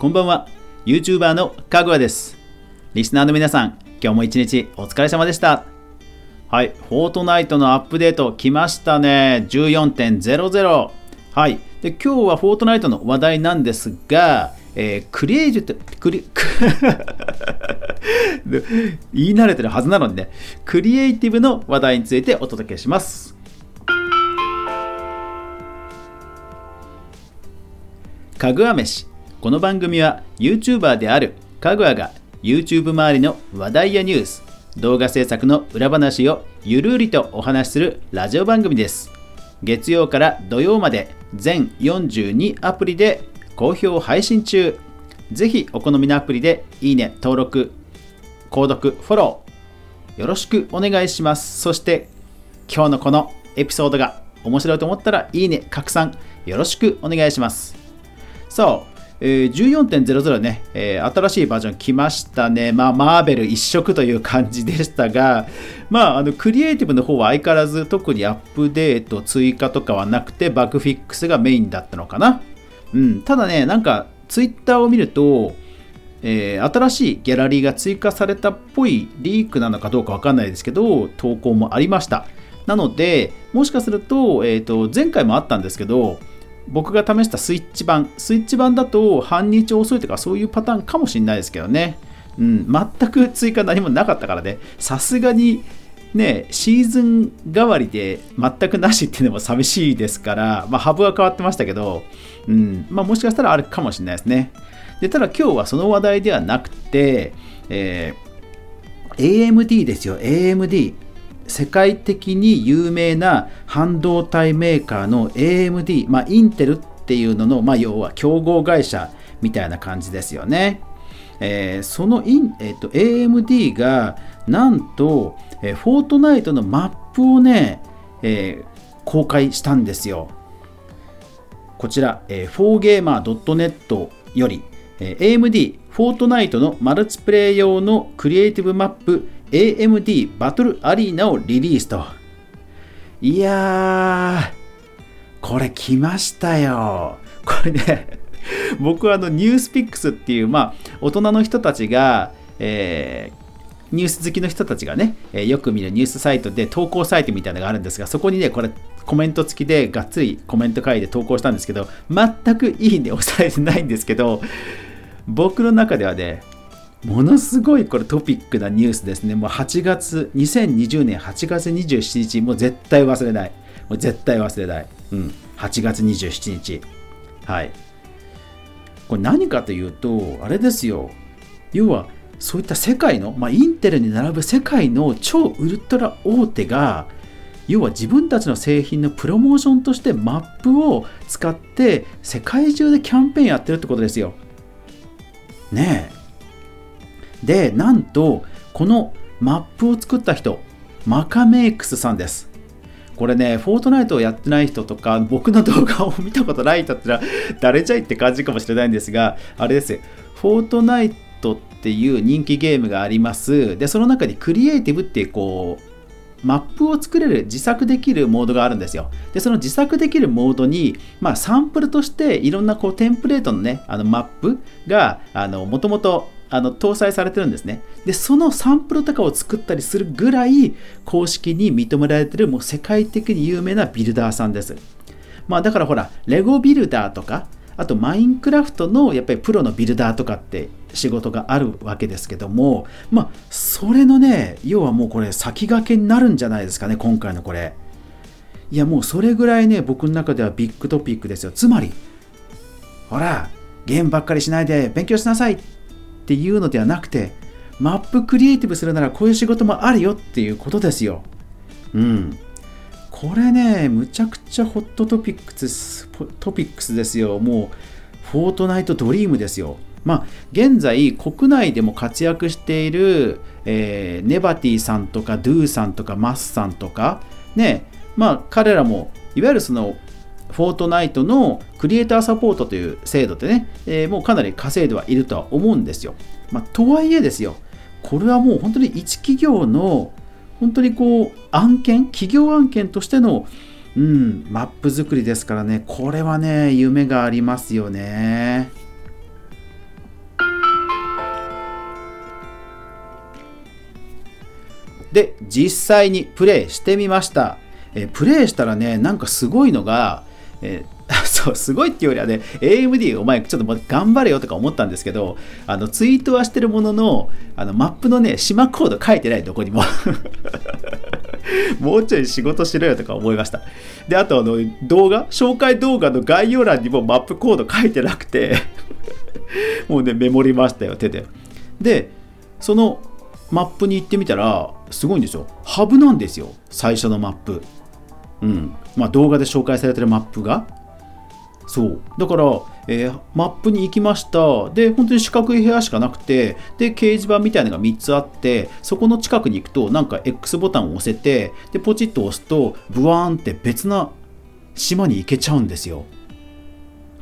こんばんは。YouTuber のかぐわです。リスナーの皆さん今日も一日お疲れ様でした。はいフォートナイトのアップデート来ましたね。14.00はいで今日はフォートナイトの話題なんですがえー、クリエイティブ、クリ、言い慣れてるはずなのにね、クリエイティブの話題についてお届けします。かぐわ飯。この番組は YouTuber であるかぐわが YouTube 周りの話題やニュース、動画制作の裏話をゆるりとお話しするラジオ番組です。月曜から土曜まで全42アプリで好評配信中。ぜひお好みのアプリでいいね、登録、購読、フォロー、よろしくお願いします。そして今日のこのエピソードが面白いと思ったらいいね、拡散よろしくお願いします。そう、えー、14.00ね、えー、新しいバージョン来ましたね。まあ、マーベル一色という感じでしたが、まあ、あの、クリエイティブの方は相変わらず特にアップデート、追加とかはなくて、バグフィックスがメインだったのかな。うん、ただね、なんかツイッターを見ると、えー、新しいギャラリーが追加されたっぽいリークなのかどうかわかんないですけど、投稿もありました。なので、もしかすると、えーと、前回もあったんですけど、僕が試したスイッチ版、スイッチ版だと半日遅いとかそういうパターンかもしれないですけどね。うん、全く追加何もなかったからね、さすがにね、シーズン代わりで全くなしっていうのも寂しいですから、まあ、ハブは変わってましたけど、うんまあ、もしかしたらあるかもしれないですね。でただ今日はその話題ではなくて、えー、AMD ですよ、AMD。世界的に有名な半導体メーカーの AMD、まあ、インテルっていうのの、まあ、要は競合会社みたいな感じですよね。えー、そのイン、えーと、AMD がなんと、えー、フォートナイトのマップをね、えー、公開したんですよ。こちら、えー、4gamer.net より、えー、AMD フォートナイトのマルチプレイ用のクリエイティブマップ AMD バトルアリーナをリリースと。いやー、これ来ましたよ。これね、僕はあのニュースピックスっていう、まあ、大人の人たちが、えー、ニュース好きの人たちがね、えー、よく見るニュースサイトで投稿サイトみたいなのがあるんですが、そこにね、これコメント付きでがっつりコメント書いて投稿したんですけど、全くいいね押されてないんですけど、僕の中ではね、ものすごいこれトピックなニュースですね。もう8月、2020年8月27日、もう絶対忘れない。もう絶対忘れない。うん。8月27日。はい。これ何かというと、あれですよ。要は、そういった世界の、まあ、インテルに並ぶ世界の超ウルトラ大手が、要は自分たちの製品のプロモーションとしてマップを使って世界中でキャンペーンやってるってことですよ。ねえ。で、なんと、このマップを作った人、マカメイクスさんです。これね、フォートナイトをやってない人とか、僕の動画を見たことない人だったら、誰じゃいって感じかもしれないんですが、あれですよ、フォートナイトっていう人気ゲームがあります。で、その中にクリエイティブっていう、こう、マップを作れる自作できるモードがあるんですよ。で、その自作できるモードに、まあ、サンプルとしていろんなこうテンプレートのね、あのマップが、あの、もともとあの搭載されてるんですね。で、そのサンプルとかを作ったりするぐらい公式に認められてるもう世界的に有名なビルダーさんです。まあだからほら、レゴビルダーとか、あとマインクラフトのやっぱりプロのビルダーとかって仕事があるわけですけども、まあそれのね、要はもうこれ先駆けになるんじゃないですかね、今回のこれ。いやもうそれぐらいね、僕の中ではビッグトピックですよ。つまり、ほら、ゲームばっかりしないで勉強しなさいっていうのではなくて、マップクリエイティブするならこういう仕事もあるよっていうことですよ。うん。これね、むちゃくちゃホットトピックス、トピックスですよ。もう、フォートナイトドリームですよ。まあ、現在、国内でも活躍している、えー、ネバティさんとか、ドゥさんとか、マスさんとか、ね、まあ、彼らも、いわゆるその、フォートナイトのクリエイターサポートという制度でね、えー、もうかなり稼いではいるとは思うんですよ。まあ、とはいえですよ、これはもう本当に一企業の、本当にこう、案件、企業案件としての、うん、マップ作りですからね、これはね、夢がありますよね。で、実際にプレイしてみました。えプレイしたらね、なんかすごいのが、えー そう、すごいっていうよりはね、AMD お前ちょっと頑張れよとか思ったんですけど、あの、ツイートはしてるものの、あの、マップのね、島コード書いてない、どこにも。もうちょい仕事しろよとか思いました。で、あと、あの、動画、紹介動画の概要欄にもマップコード書いてなくて もうね、メモりましたよ、手で。で、そのマップに行ってみたら、すごいんですよ。ハブなんですよ、最初のマップ。うん。まあ、動画で紹介されてるマップが。そう。だから、えー、マップに行きました。で本当に四角い部屋しかなくてで掲示板みたいなのが3つあってそこの近くに行くとなんか X ボタンを押せてでポチッと押すとブワーンって別な島に行けちゃうんですよ。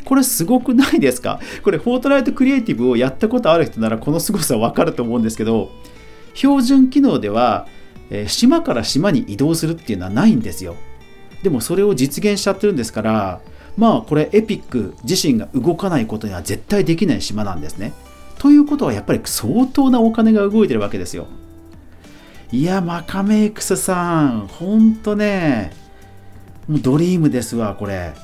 これすごくないですか？これフォートナイトクリエイティブをやったことある人ならこの凄さわかると思うんですけど標準機能では、えー、島から島に移動するっていうのはないんですよ。でもそれを実現しちゃってるんですからまあこれエピック自身が動かないことには絶対できない島なんですね。ということはやっぱり相当なお金が動いてるわけですよ。いや、マカメイクスさん、ほんとね、もうドリームですわ、これ。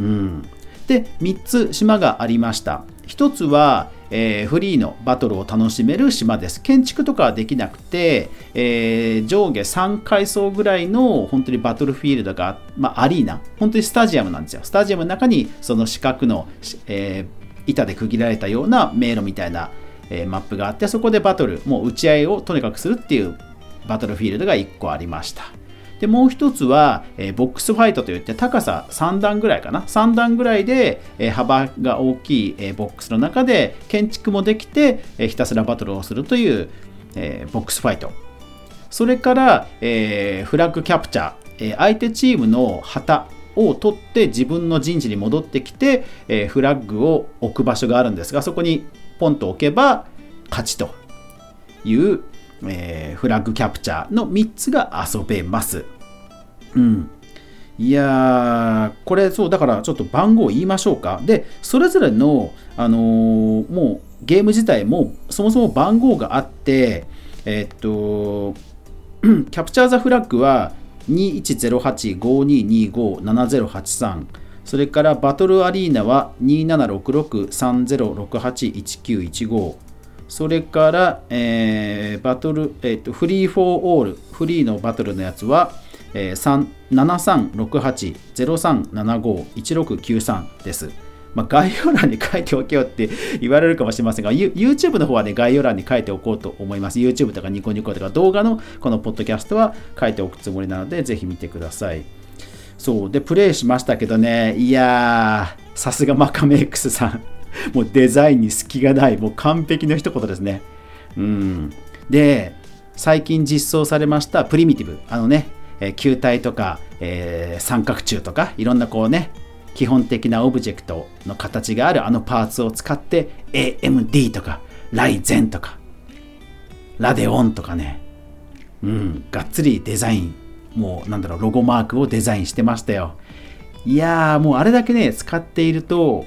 うん。で、3つ島がありました。1つは、えー、フリーのバトルを楽しめる島です。建築とかはできなくて、えー、上下3階層ぐらいの本当にバトルフィールドが、まあ、アリーナ、本当にスタジアムなんですよ。スタジアムの中にその四角の、えー、板で区切られたような迷路みたいな、えマップがあって、そこでバトル、もう打ち合いをとにかくするっていうバトルフィールドが1個ありました。でもう一つは、え、ボックスファイトといって高さ3段ぐらいかな。3段ぐらいで、え、幅が大きい、え、ボックスの中で建築もできて、えひたすらバトルをするという、えボックスファイト。それから、えフラッグキャプチャー、え相手チームの旗を取って自分の陣地に戻ってきて、えフラッグを置く場所があるんですがそこにポンと置けば勝ちという、えー、フラッグキャプチャーの3つが遊べます。うん。いやー、これそう、だからちょっと番号言いましょうか。で、それぞれの、あのー、もうゲーム自体もそもそも番号があって、えー、っと、キャプチャーザフラッグは2108-5225-7083それからバトルアリーナは2766-3068-1915それから、えー、バトル、えーと、フリー・フォー・オール、フリーのバトルのやつは、えー、7368-0375-1693です。まあ、概要欄に書いておけよって言われるかもしれませんが、YouTube の方はね、概要欄に書いておこうと思います。YouTube とかニコニコとか動画のこのポッドキャストは書いておくつもりなので、ぜひ見てください。そう。で、プレイしましたけどね、いやー、さすがマカメ X さん。もうデザインに隙がない、もう完璧の一言ですね。うん。で、最近実装されましたプリミティブ。あのね、えー、球体とか、えー、三角柱とか、いろんなこうね、基本的なオブジェクトの形があるあのパーツを使って AMD とか、ライゼンとか、ラデオンとかね、うん、がっつりデザイン、もうなんだろう、ロゴマークをデザインしてましたよ。いやー、もうあれだけね、使っていると、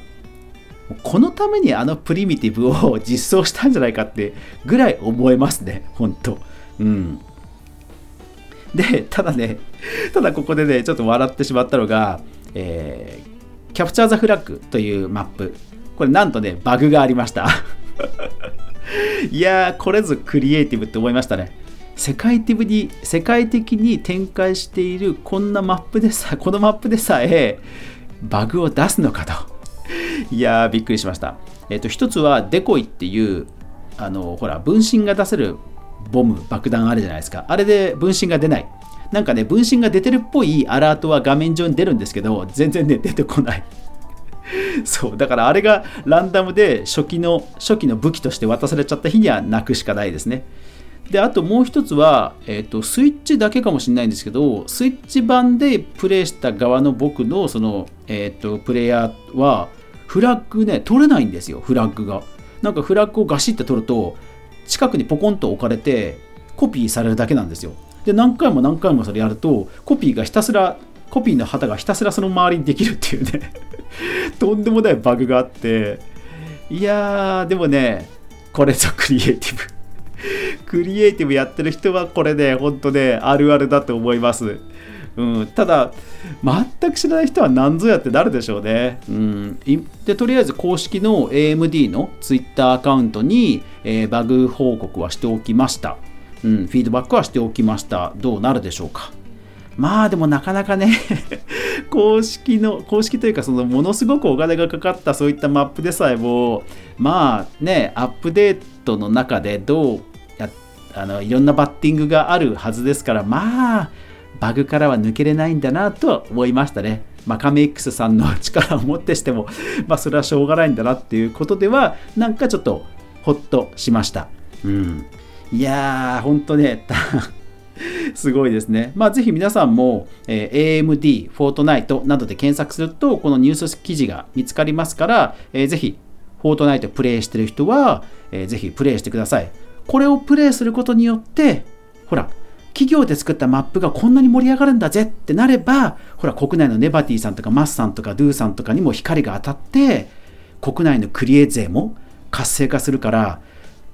このためにあのプリミティブを実装したんじゃないかってぐらい思えますね、ほんと。うん。で、ただね、ただここでね、ちょっと笑ってしまったのが、えー、キャプチャーザフラッグというマップ。これなんとね、バグがありました。いやー、これぞクリエイティブって思いましたね。世界的に、世界的に展開しているこんなマップでさ、このマップでさえ、バグを出すのかと。いやー、びっくりしました。えっ、ー、と、一つはデコイっていう、あの、ほら、分身が出せるボム、爆弾あるじゃないですか。あれで分身が出ない。なんかね、分身が出てるっぽいアラートは画面上に出るんですけど、全然ね、出てこない。そう、だからあれがランダムで初期の、初期の武器として渡されちゃった日には泣くしかないですね。で、あともう一つは、えっ、ー、と、スイッチだけかもしれないんですけど、スイッチ版でプレイした側の僕の、その、えっ、ー、と、プレイヤーは、フラッグね、取れないんですよ、フラッグが。なんかフラッグをガシッて取ると、近くにポコンと置かれて、コピーされるだけなんですよ。で、何回も何回もそれやると、コピーがひたすら、コピーの旗がひたすらその周りにできるっていうね とんでもないバグがあって、いやー、でもね、これぞクリエイティブ クリエイティブやってる人はこれね、ほんとね、あるあるだと思います。うん、ただ、全く知らない人は何ぞやってなるでしょうね。うん、でとりあえず公式の AMD の Twitter アカウントに、えー、バグ報告はしておきました。うん、フィードバックはしておきました。どうなるでしょうか。まあでもなかなかね 公式の、公式というかそのものすごくお金がかかったそういったマップでさえも、まあね、アップデートの中でどうやあのいろんなバッティングがあるはずですから、まあバグからは抜けれないんだなとは思いましたね。まあ、カメ X さんの力をもってしても、まあ、それはしょうがないんだなっていうことでは、なんかちょっとほっとしました。うん。いやー、ほんとね、すごいですね。まあ、ぜひ皆さんも、えー、AMD、フォートナイトなどで検索すると、このニュース記事が見つかりますから、えー、ぜひ、フォートナイトプレイしてる人は、えー、ぜひプレイしてください。これをプレイすることによって、ほら、企業で作ったマップがこんなに盛り上がるんだぜってなれば、ほら、国内のネバティさんとかマスさんとかドゥさんとかにも光が当たって、国内のクリエイ勢も活性化するから、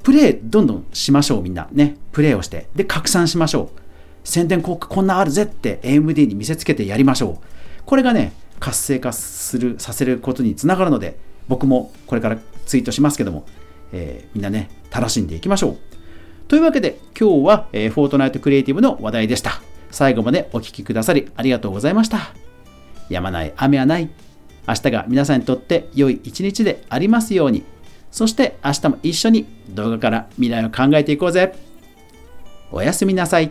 プレイどんどんしましょう、みんな。ね。プレイをして。で、拡散しましょう。宣伝広告こんなあるぜって AMD に見せつけてやりましょう。これがね、活性化する、させることにつながるので、僕もこれからツイートしますけども、えー、みんなね、楽しんでいきましょう。というわけで今日は、えー、フォートナイトクリエイティブの話題でした。最後までお聴きくださりありがとうございました。やまない雨はない。明日が皆さんにとって良い一日でありますように。そして明日も一緒に動画から未来を考えていこうぜ。おやすみなさい。